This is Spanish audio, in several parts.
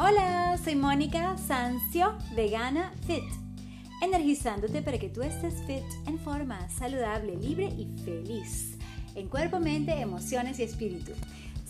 Hola, soy Mónica Sancio, vegana fit, energizándote para que tú estés fit en forma saludable, libre y feliz, en cuerpo, mente, emociones y espíritu.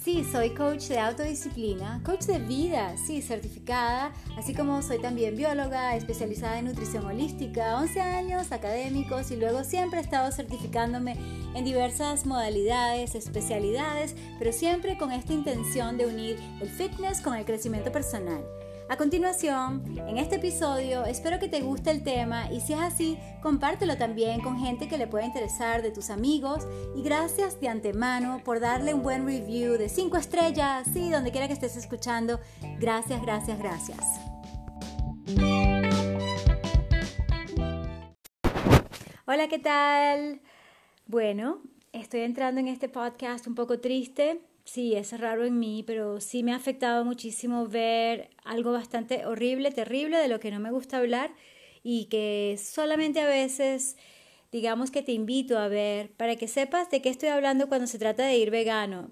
Sí, soy coach de autodisciplina, coach de vida, sí, certificada, así como soy también bióloga, especializada en nutrición holística, 11 años académicos y luego siempre he estado certificándome en diversas modalidades, especialidades, pero siempre con esta intención de unir el fitness con el crecimiento personal. A continuación, en este episodio, espero que te guste el tema y si es así, compártelo también con gente que le pueda interesar de tus amigos y gracias de antemano por darle un buen review de 5 estrellas, sí, donde quiera que estés escuchando. Gracias, gracias, gracias. Hola, ¿qué tal? Bueno, estoy entrando en este podcast un poco triste sí, es raro en mí, pero sí me ha afectado muchísimo ver algo bastante horrible, terrible, de lo que no me gusta hablar y que solamente a veces, digamos que te invito a ver para que sepas de qué estoy hablando cuando se trata de ir vegano.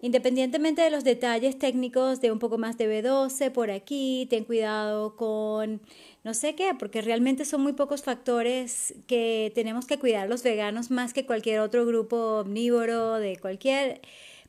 Independientemente de los detalles técnicos de un poco más de B12 por aquí, ten cuidado con no sé qué, porque realmente son muy pocos factores que tenemos que cuidar los veganos más que cualquier otro grupo omnívoro de cualquier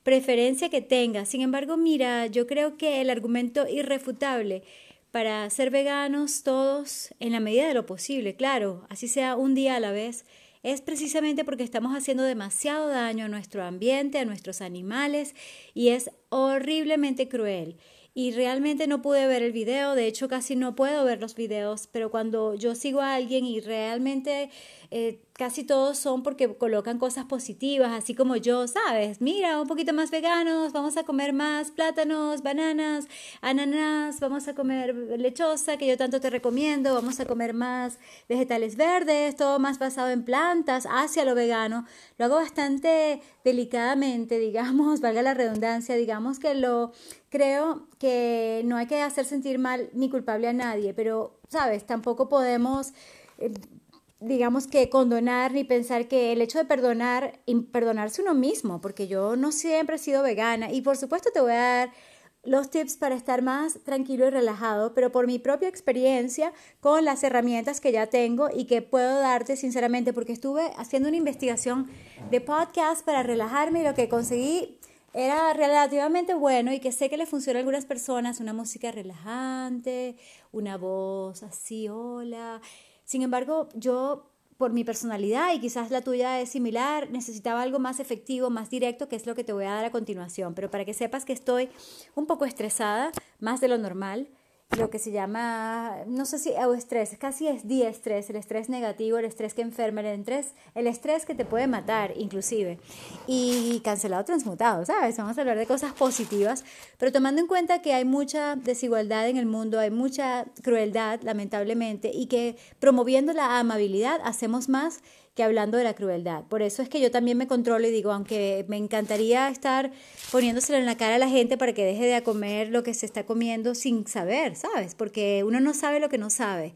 preferencia que tenga. Sin embargo, mira, yo creo que el argumento irrefutable para ser veganos todos en la medida de lo posible, claro, así sea un día a la vez, es precisamente porque estamos haciendo demasiado daño a nuestro ambiente, a nuestros animales y es horriblemente cruel y realmente no pude ver el video, de hecho casi no puedo ver los videos, pero cuando yo sigo a alguien y realmente eh, casi todos son porque colocan cosas positivas, así como yo, ¿sabes? Mira, un poquito más veganos, vamos a comer más plátanos, bananas, ananas, vamos a comer lechosa, que yo tanto te recomiendo, vamos a comer más vegetales verdes, todo más basado en plantas, hacia lo vegano. Lo hago bastante delicadamente, digamos, valga la redundancia, digamos que lo creo que no hay que hacer sentir mal ni culpable a nadie, pero, ¿sabes? Tampoco podemos... Digamos que condonar ni pensar que el hecho de perdonar, perdonarse uno mismo, porque yo no siempre he sido vegana. Y por supuesto te voy a dar los tips para estar más tranquilo y relajado, pero por mi propia experiencia con las herramientas que ya tengo y que puedo darte sinceramente, porque estuve haciendo una investigación de podcast para relajarme y lo que conseguí era relativamente bueno y que sé que le funciona a algunas personas, una música relajante, una voz así, hola, sin embargo, yo por mi personalidad y quizás la tuya es similar, necesitaba algo más efectivo, más directo, que es lo que te voy a dar a continuación. Pero para que sepas que estoy un poco estresada, más de lo normal, lo que se llama, no sé si estrés, casi es estrés, el estrés negativo, el estrés que enferma, el estrés, el estrés que te puede matar inclusive. Y cancelado transmutado, ¿sabes? Vamos a hablar de cosas positivas, pero tomando en cuenta que hay mucha desigualdad en el mundo, hay mucha crueldad, lamentablemente, y que promoviendo la amabilidad hacemos más que hablando de la crueldad. Por eso es que yo también me controlo y digo, aunque me encantaría estar poniéndoselo en la cara a la gente para que deje de comer lo que se está comiendo sin saber, ¿sabes? Porque uno no sabe lo que no sabe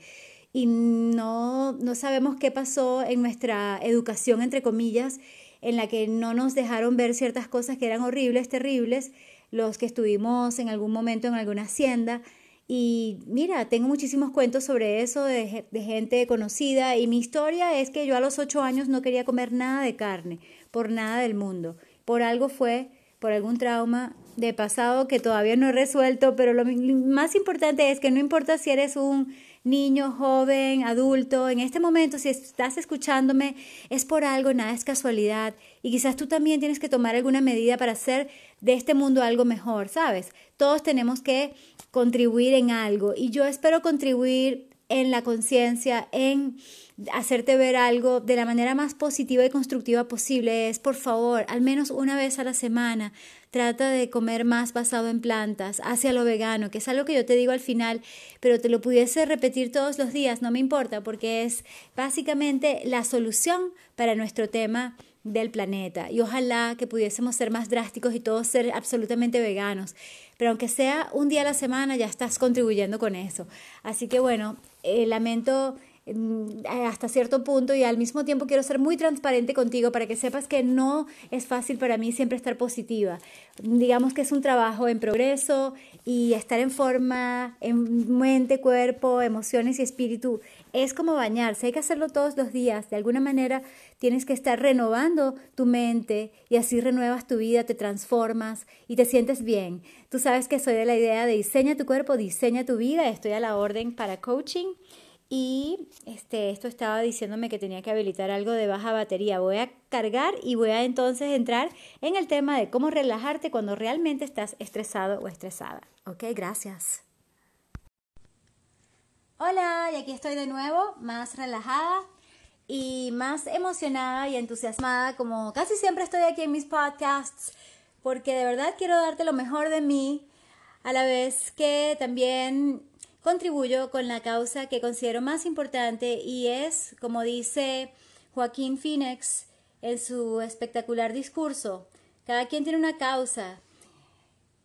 y no, no sabemos qué pasó en nuestra educación, entre comillas, en la que no nos dejaron ver ciertas cosas que eran horribles, terribles, los que estuvimos en algún momento en alguna hacienda y mira, tengo muchísimos cuentos sobre eso de, gente conocida y mi historia es que yo a los ocho años no quería comer nada de carne, por nada del mundo. Por algo fue, por algún trauma de pasado que todavía no he resuelto, pero lo más importante es que no importa si eres un niño, joven, adulto, en este momento, si estás escuchándome, es por algo, nada es casualidad. Y quizás tú también tienes que tomar alguna medida para hacer de este mundo algo mejor, ¿sabes? Todos tenemos que contribuir en algo y yo espero contribuir en la conciencia, en hacerte ver algo de la manera más positiva y constructiva posible es, por favor, al menos una vez a la semana, trata de comer más basado en plantas, hacia lo vegano, que es algo que yo te digo al final, pero te lo pudiese repetir todos los días, no me importa, porque es básicamente la solución para nuestro tema del planeta y ojalá que pudiésemos ser más drásticos y todos ser absolutamente veganos. Pero aunque sea un día a la semana, ya estás contribuyendo con eso. Así que bueno, eh, lamento hasta cierto punto y al mismo tiempo quiero ser muy transparente contigo para que sepas que no es fácil para mí siempre estar positiva. Digamos que es un trabajo en progreso y estar en forma, en mente, cuerpo, emociones y espíritu es como bañarse, hay que hacerlo todos los días. De alguna manera tienes que estar renovando tu mente y así renuevas tu vida, te transformas y te sientes bien. Tú sabes que soy de la idea de diseña tu cuerpo, diseña tu vida. Estoy a la orden para coaching y este, esto estaba diciéndome que tenía que habilitar algo de baja batería. Voy a cargar y voy a entonces entrar en el tema de cómo relajarte cuando realmente estás estresado o estresada. Ok, gracias. Hola, y aquí estoy de nuevo, más relajada y más emocionada y entusiasmada, como casi siempre estoy aquí en mis podcasts, porque de verdad quiero darte lo mejor de mí, a la vez que también contribuyo con la causa que considero más importante y es, como dice Joaquín Phoenix en su espectacular discurso, cada quien tiene una causa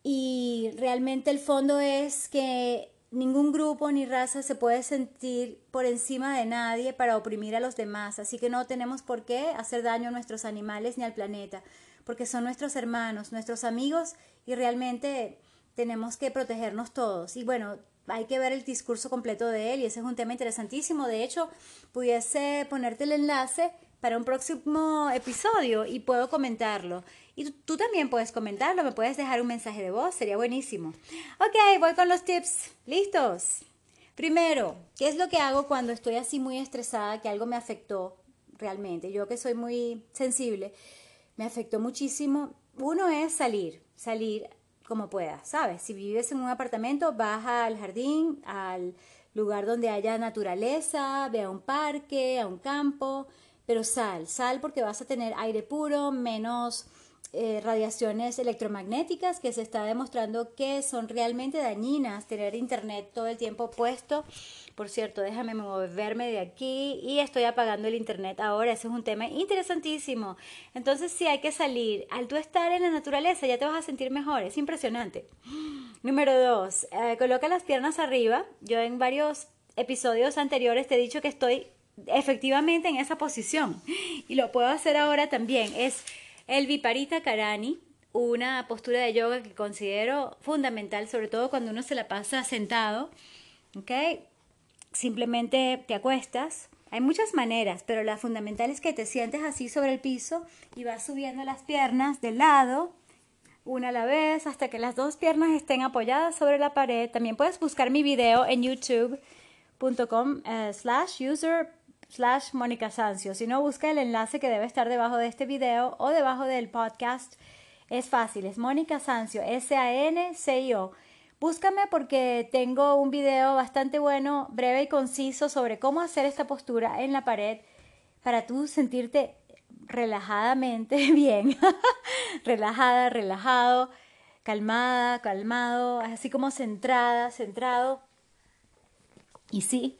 y realmente el fondo es que Ningún grupo ni raza se puede sentir por encima de nadie para oprimir a los demás, así que no tenemos por qué hacer daño a nuestros animales ni al planeta, porque son nuestros hermanos, nuestros amigos y realmente tenemos que protegernos todos. Y bueno, hay que ver el discurso completo de él y ese es un tema interesantísimo. De hecho, pudiese ponerte el enlace para un próximo episodio y puedo comentarlo. Y tú, también puedes comentarlo, me puedes dejar un mensaje de voz, sería buenísimo. Ok, voy con los tips. ¿Listos? Primero, ¿qué es lo que hago cuando estoy así muy estresada, que algo me afectó realmente? Yo que soy muy sensible, me afectó muchísimo. Uno es salir, salir como puedas, ¿sabes? Si vives en un apartamento, baja al jardín, al lugar donde haya naturaleza, ve a un parque, a un campo, pero sal, sal porque vas a tener aire puro, menos eh, radiaciones electromagnéticas que se está demostrando que son realmente dañinas, tener internet todo el tiempo puesto. Por cierto, déjame moverme de aquí y estoy apagando el internet ahora. Ese es un tema interesantísimo. Entonces, si hay que salir. Al tú estar en la naturaleza, ya te vas a sentir mejor. Es impresionante. Número dos, eh, coloca las piernas arriba. Yo en varios episodios anteriores te he dicho que estoy efectivamente en esa posición. Y lo puedo hacer ahora también. Es el Viparita Karani, una postura de yoga que considero fundamental, sobre todo cuando uno se la pasa sentado. Simplemente te acuestas. Hay muchas maneras, pero la fundamental es que te sientes así sobre el piso y vas subiendo las piernas de lado, una a la vez, hasta que las dos piernas estén apoyadas sobre la pared. También puedes buscar mi video en youtube.com eh, slash user slash Sancio. Si no, busca el enlace que debe estar debajo de este video o debajo del podcast. Es fácil, es Mónica Sancio, S-A-N-C-I-O. Búscame porque tengo un video bastante bueno, breve y conciso sobre cómo hacer esta postura en la pared para tú sentirte relajadamente bien. Relajada, relajado, calmada, calmado, así como centrada, centrado. Y sí,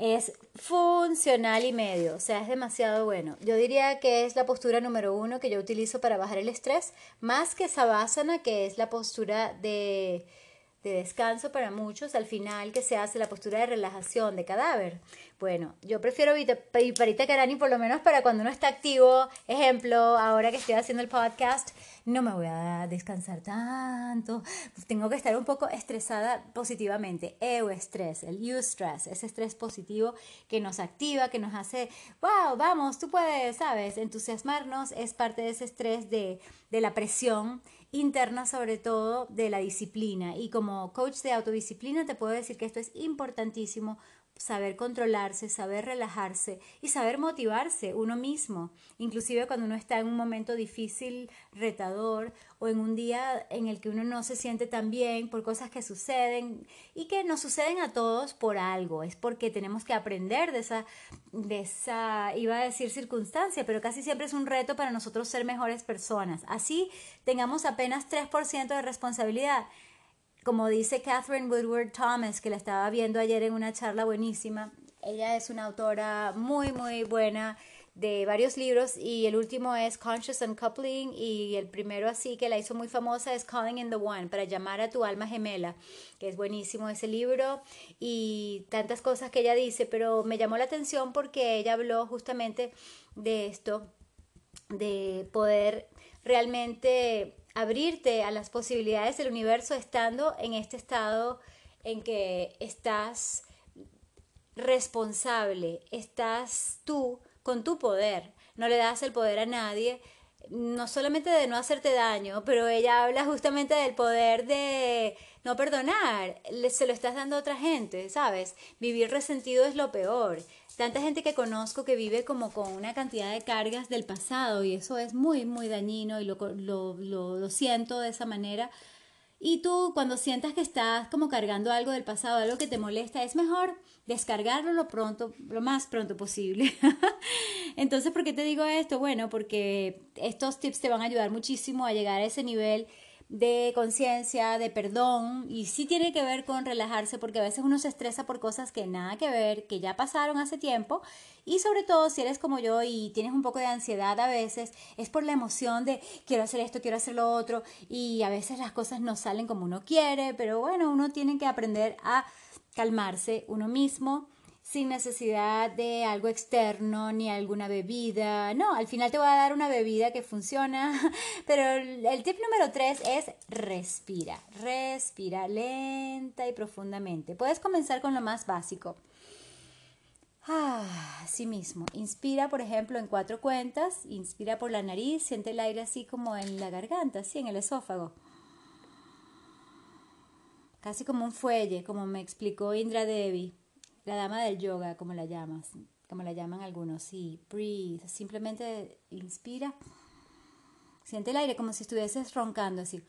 es funcional y medio, o sea, es demasiado bueno. Yo diría que es la postura número uno que yo utilizo para bajar el estrés, más que Savasana, que es la postura de de descanso para muchos, al final que se hace la postura de relajación de cadáver. Bueno, yo prefiero Viparita Karani por lo menos para cuando uno está activo. Ejemplo, ahora que estoy haciendo el podcast, no me voy a descansar tanto. Tengo que estar un poco estresada positivamente. Eustress, el eustress, ese estrés positivo que nos activa, que nos hace, wow, vamos, tú puedes, ¿sabes? Entusiasmarnos es parte de ese estrés de, de la presión interna sobre todo de la disciplina. Y como coach de autodisciplina te puedo decir que esto es importantísimo, saber controlarse, saber relajarse y saber motivarse uno mismo, inclusive cuando uno está en un momento difícil, retador o en un día en el que uno no se siente tan bien por cosas que suceden y que nos suceden a todos por algo, es porque tenemos que aprender de esa, de esa, iba a decir circunstancia, pero casi siempre es un reto para nosotros ser mejores personas. Así tengamos apenas 3% de responsabilidad como dice Catherine Woodward Thomas, que la estaba viendo ayer en una charla buenísima, ella es una autora muy, muy buena de varios libros y el último es Conscious Uncoupling y el primero así que la hizo muy famosa es Calling in the One para llamar a tu alma gemela, que es buenísimo ese libro y tantas cosas que ella dice, pero me llamó la atención porque ella habló justamente de esto, de poder realmente abrirte a las posibilidades del universo estando en este estado en que estás responsable, estás tú con tu poder, no le das el poder a nadie, no solamente de no hacerte daño, pero ella habla justamente del poder de no perdonar, se lo estás dando a otra gente, ¿sabes? Vivir resentido es lo peor. Tanta gente que conozco que vive como con una cantidad de cargas del pasado y eso es muy, muy dañino y lo, lo, lo, siento de esa manera y tú cuando sientas que estás como cargando algo del pasado, algo que te molesta, es mejor descargarlo lo pronto, lo más pronto posible. Entonces, ¿por qué te digo esto? Bueno, porque estos tips te van a ayudar muchísimo a llegar a ese nivel de conciencia, de perdón, y sí tiene que ver con relajarse, porque a veces uno se estresa por cosas que nada que ver, que ya pasaron hace tiempo, y sobre todo si eres como yo y tienes un poco de ansiedad a veces, es por la emoción de quiero hacer esto, quiero hacer lo otro, y a veces las cosas no salen como uno quiere, pero bueno, uno tiene que aprender a calmarse uno mismo sin necesidad de algo externo ni alguna bebida. No, al final te voy a dar una bebida que funciona, pero el tip número tres es respira, respira lenta y profundamente. Puedes comenzar con lo más básico. Ah, así mismo. Inspira, por ejemplo, en cuatro cuentas. Inspira por la nariz, siente el aire así como en la garganta, así en el esófago. Casi como un fuelle, como me explicó Indra Devi la dama del yoga, como la llamas, como la llaman algunos, sí, breathe, simplemente inspira, siente el aire como si estuvieses roncando así.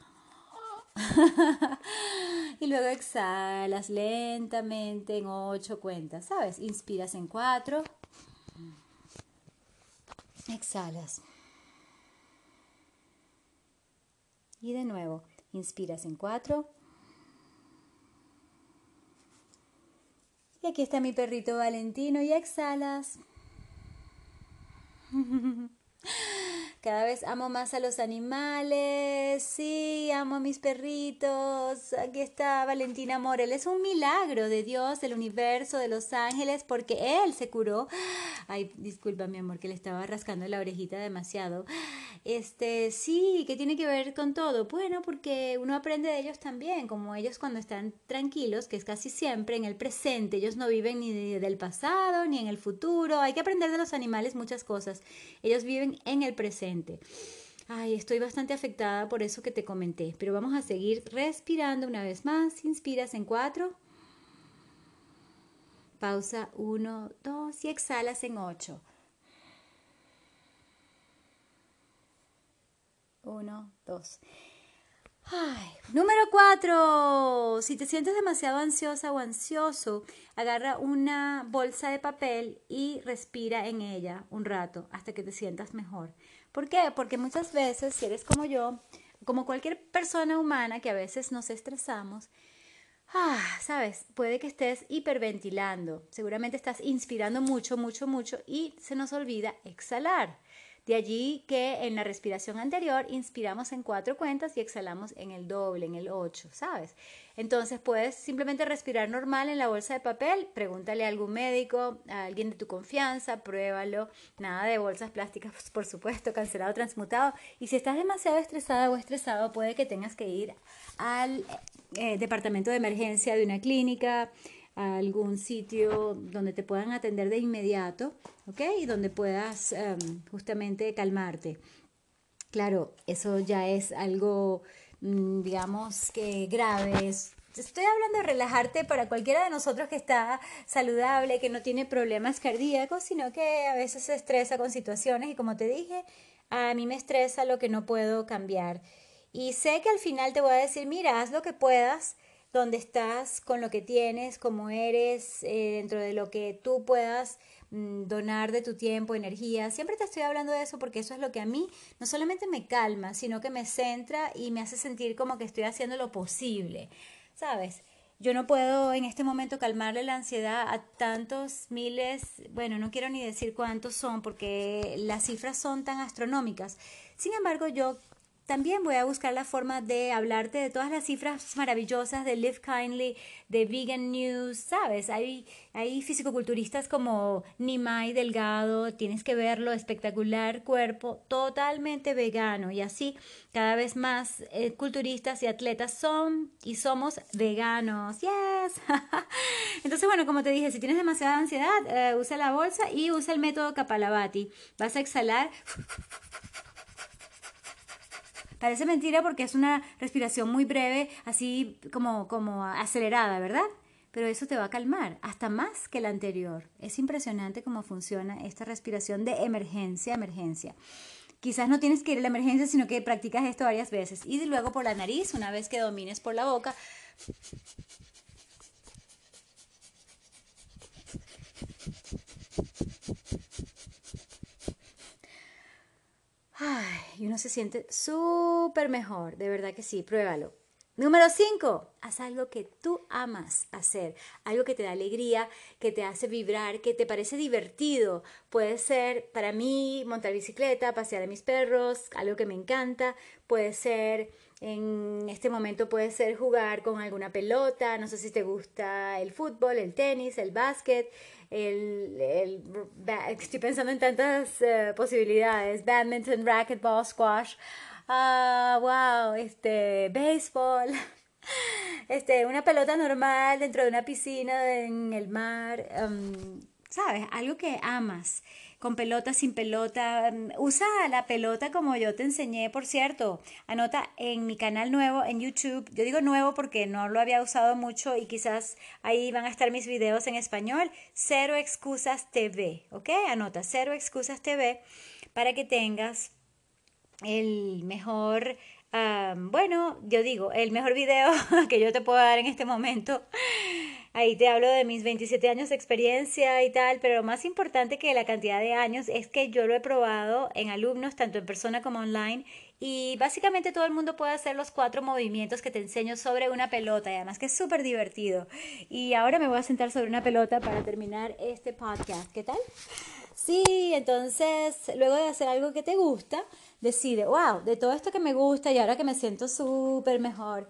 y luego exhalas lentamente en ocho cuentas, ¿sabes? Inspiras en cuatro, exhalas. Y de nuevo, inspiras en cuatro, Y aquí está mi perrito Valentino y exhalas. Cada vez amo más a los animales. Sí, amo a mis perritos. Aquí está Valentina Morel. Es un milagro de Dios, del universo, de los ángeles, porque Él se curó. Ay, disculpa, mi amor, que le estaba rascando la orejita demasiado. Este, sí, ¿qué tiene que ver con todo? Bueno, porque uno aprende de ellos también, como ellos cuando están tranquilos, que es casi siempre en el presente. Ellos no viven ni del pasado ni en el futuro. Hay que aprender de los animales muchas cosas. Ellos viven en el presente Ay, estoy bastante afectada por eso que te comenté, pero vamos a seguir respirando una vez más. Inspiras en cuatro. Pausa uno, dos y exhalas en ocho. Uno, dos. Ay, número cuatro. Si te sientes demasiado ansiosa o ansioso, agarra una bolsa de papel y respira en ella un rato hasta que te sientas mejor. ¿Por qué? Porque muchas veces, si eres como yo, como cualquier persona humana que a veces nos estresamos, ah, sabes, puede que estés hiperventilando, seguramente estás inspirando mucho, mucho, mucho y se nos olvida exhalar. De allí que en la respiración anterior inspiramos en cuatro cuentas y exhalamos en el doble, en el ocho, ¿sabes? Entonces puedes simplemente respirar normal en la bolsa de papel, pregúntale a algún médico, a alguien de tu confianza, pruébalo, nada de bolsas plásticas, por supuesto, cancelado, transmutado. Y si estás demasiado estresada o estresado, puede que tengas que ir al eh, departamento de emergencia de una clínica, a algún sitio donde te puedan atender de inmediato, ¿ok? Y donde puedas em, justamente calmarte. Claro, eso ya es algo, mm, digamos que grave. estoy hablando de relajarte para cualquiera de nosotros que está saludable, que no tiene problemas cardíacos, sino que a veces se estresa con situaciones y como te dije, a mí me estresa lo que no puedo cambiar. Y sé que al final te voy a decir, mira, haz lo que puedas donde estás, con lo que tienes, como eres, eh, dentro de lo que tú puedas mm, donar de tu tiempo, energía. Siempre te estoy hablando de eso porque eso es lo que a mí no solamente me calma, sino que me centra y me hace sentir como que estoy haciendo lo posible, ¿sabes? yo no puedo en este momento calmarle la ansiedad a tantos miles, bueno, no quiero ni decir cuántos son porque las cifras son tan astronómicas. Sin embargo, yo también voy a buscar la forma de hablarte de todas las cifras maravillosas de Live Kindly, de Vegan News, ¿sabes? Hay, hay fisicoculturistas como Nimai Delgado, tienes que verlo, espectacular cuerpo, totalmente vegano y así cada vez más eh, culturistas y atletas son y somos veganos. ¡Yes! Entonces, bueno, como te dije, si tienes demasiada ansiedad, eh, usa la bolsa y usa el método Kapalabhati. Vas a exhalar Parece mentira porque es una respiración muy breve, así como, como acelerada, ¿verdad? Pero eso te va a calmar, hasta más que la anterior. Es impresionante cómo funciona esta respiración de emergencia, emergencia. Quizás no tienes que ir a la emergencia, sino que practicas esto varias veces. Y luego por la nariz, una vez que domines por la boca, y uno se siente súper mejor, de verdad que sí, pruébalo. Número 5, haz algo que tú amas hacer, algo que te da alegría, que te hace vibrar, que te parece divertido. Puede ser para mí montar bicicleta, pasear a mis perros, algo que me encanta. Puede ser, en este momento puede ser jugar con alguna pelota, no sé si te gusta el fútbol, el tenis, el básquet, el, estoy pensando en tantas eh, posibilidades, badminton, racquetball, squash, ah, wow, este, béisbol, este, una pelota normal dentro de una piscina en el mar, um, ¿sabes? Algo que amas con pelota, sin pelota. Mm, usa la pelota como yo te enseñé, por cierto. Anota en mi canal nuevo en YouTube. Yo digo nuevo porque no lo había usado mucho y quizás ahí van a estar mis videos en español. Cero Excusas TV, ¿ok? Anota Cero Excusas TV para que tengas el mejor bueno, yo digo, el mejor video que yo te puedo dar en este momento Ahí te hablo de mis 27 años de experiencia y tal, pero lo más importante que la cantidad de años es que yo lo he probado en alumnos, tanto en persona como online, y básicamente todo el mundo puede hacer los cuatro movimientos que te enseño sobre una pelota, y además que es súper divertido. Y ahora me voy a sentar sobre una pelota para terminar este podcast. ¿Qué tal? Sí, entonces, luego de hacer algo que te gusta, decide, wow, de todo esto que me gusta y ahora que me siento súper mejor,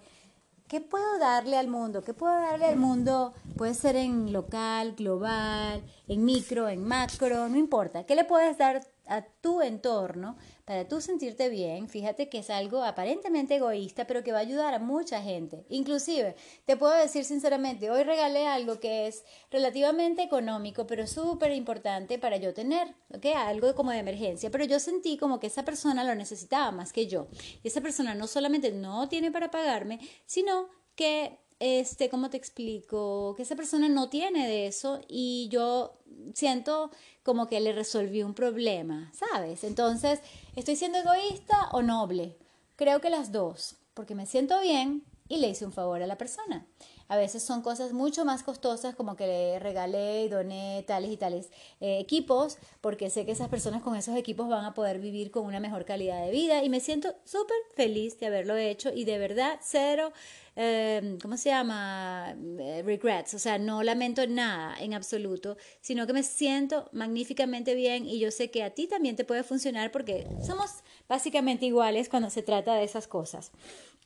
¿Qué puedo darle al mundo? ¿Qué puedo darle al mundo? Puede ser en local, global, en micro, en macro, no importa. ¿Qué le puedes dar a tu entorno para tú sentirte bien? Fíjate que es algo aparentemente egoísta, pero que va a ayudar a mucha gente. Inclusive, te puedo decir sinceramente, hoy regalé algo que es relativamente económico, pero súper importante para yo tener, ¿ok? Algo como de emergencia, pero yo sentí como que esa persona lo necesitaba más que yo. Y esa persona no solamente no tiene para pagarme, sino que este, ¿cómo te explico? Que esa persona no tiene de eso y yo siento como que le resolví un problema, ¿sabes? Entonces, ¿estoy siendo egoísta o noble? Creo que las dos, porque me siento bien y le hice un favor a la persona. A veces son cosas mucho más costosas como que le regalé y doné tales y tales eh, equipos, porque sé que esas personas con esos equipos van a poder vivir con una mejor calidad de vida y me siento súper feliz de haberlo hecho y de verdad cero Em, ¿cómo se llama? Eh, regrets, o sea, no lamento nada en absoluto, sino que me siento magníficamente bien y yo sé que a ti también te puede funcionar porque somos básicamente iguales cuando se trata de esas cosas.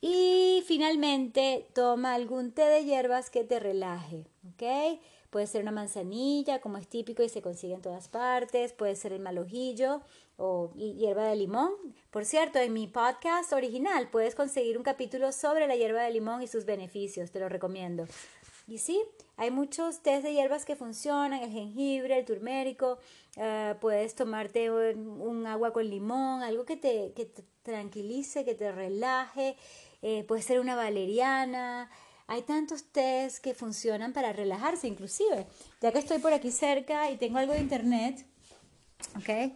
Y finalmente, toma algún té de hierbas que te relaje, ¿ok? Puede ser una manzanilla, como es típico y se consigue en todas partes, puede ser el malojillo, o hierba de limón. Por cierto, en mi podcast original puedes conseguir un capítulo sobre la hierba de limón y sus beneficios, te lo recomiendo. Y sí, hay muchos test de hierbas que funcionan, el jengibre, el turmérico, eh, puedes tomarte un, agua con limón, algo que te, que tranquilice, que te relaje, eh, puede ser una valeriana, hay tantos test que funcionan para relajarse inclusive. Ya que estoy por aquí cerca y tengo algo de internet, ¿ok?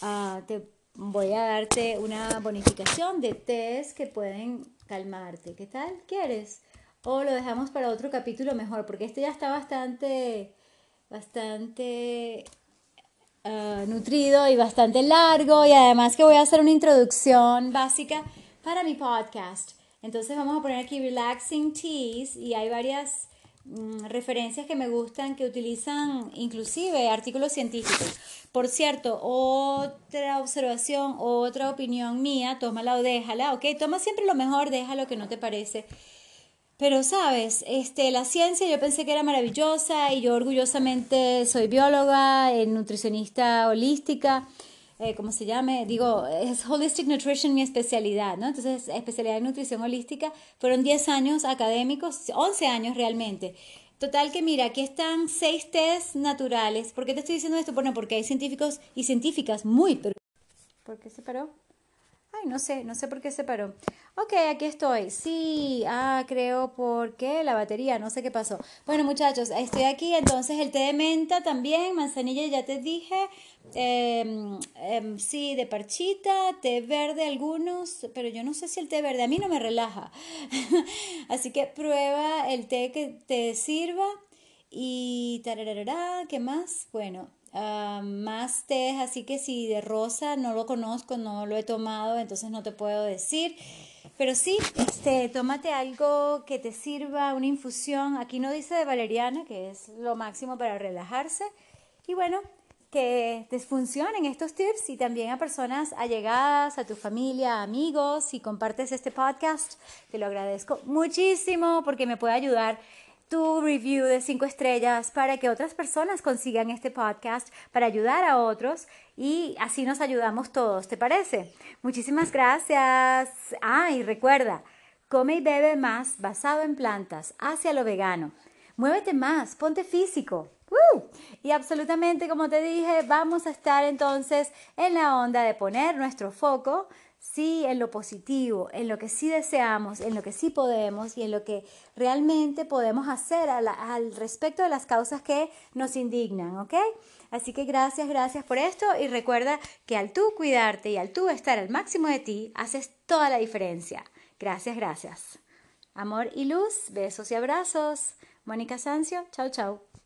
Ah, te voy a darte una bonificación de test que pueden calmarte. ¿Qué tal? ¿Quieres? O lo dejamos para otro capítulo mejor, porque este ya está bastante, bastante ah, nutrido y bastante largo y además que voy a hacer una introducción básica para mi podcast. Entonces vamos a poner aquí relaxing teas y hay varias mm, referencias que me gustan que utilizan inclusive artículos científicos. Por cierto, otra observación, otra opinión mía, tómala o déjala, ¿ok? Toma siempre lo mejor, deja lo que no te parece. Pero sabes, este, la ciencia yo pensé que era maravillosa y yo orgullosamente soy bióloga, eh, nutricionista holística, eh, ¿cómo se llame? Digo, es Holistic Nutrition mi especialidad, ¿no? Entonces, especialidad en nutrición holística, fueron 10 años académicos, 11 años realmente. Total que mira, aquí están seis test naturales. ¿Por qué te estoy diciendo esto? Bueno, porque hay científicos y científicas muy... ¿Por qué se paró? Ay, no sé, no sé por qué se paró. Ok, aquí estoy. Sí, ah, creo porque la batería, no sé qué pasó. Bueno, muchachos, estoy aquí. Entonces, el té de menta también, manzanilla, ya te dije. Em, em, sí, de parchita, té verde algunos, pero yo no sé si el té verde a mí no me relaja. Así que prueba el té que te sirva. Y tararara, ¿qué más? Bueno, Ah, más té, así que si de rosa no lo conozco, no lo he tomado, entonces no te puedo decir. Pero sí, este, tómate algo que te sirva, una infusión. Aquí no dice de valeriana, que es lo máximo para relajarse. Y bueno, que te funcionen estos tips y también a personas allegadas, a tu familia, amigos. Si compartes este podcast, te lo agradezco muchísimo porque me puede ayudar tu review de cinco estrellas para que otras personas consigan este podcast, para ayudar a otros y así nos ayudamos todos, ¿te parece? Muchísimas gracias. Ah, y recuerda, come y bebe más basado en plantas, hacia lo vegano. Muévete más, ponte físico. Y absolutamente, como te dije, vamos a estar entonces en la onda de poner nuestro foco sí en lo positivo, en lo que sí deseamos, en lo que sí podemos y en lo que realmente podemos hacer al, respecto de las causas que nos indignan, ¿ok? Así que gracias, gracias por esto y recuerda que al tú cuidarte y al tú estar al máximo de ti, haces toda la diferencia. Gracias, gracias. Amor y luz, besos y abrazos. Mónica Sancio, chao, chao.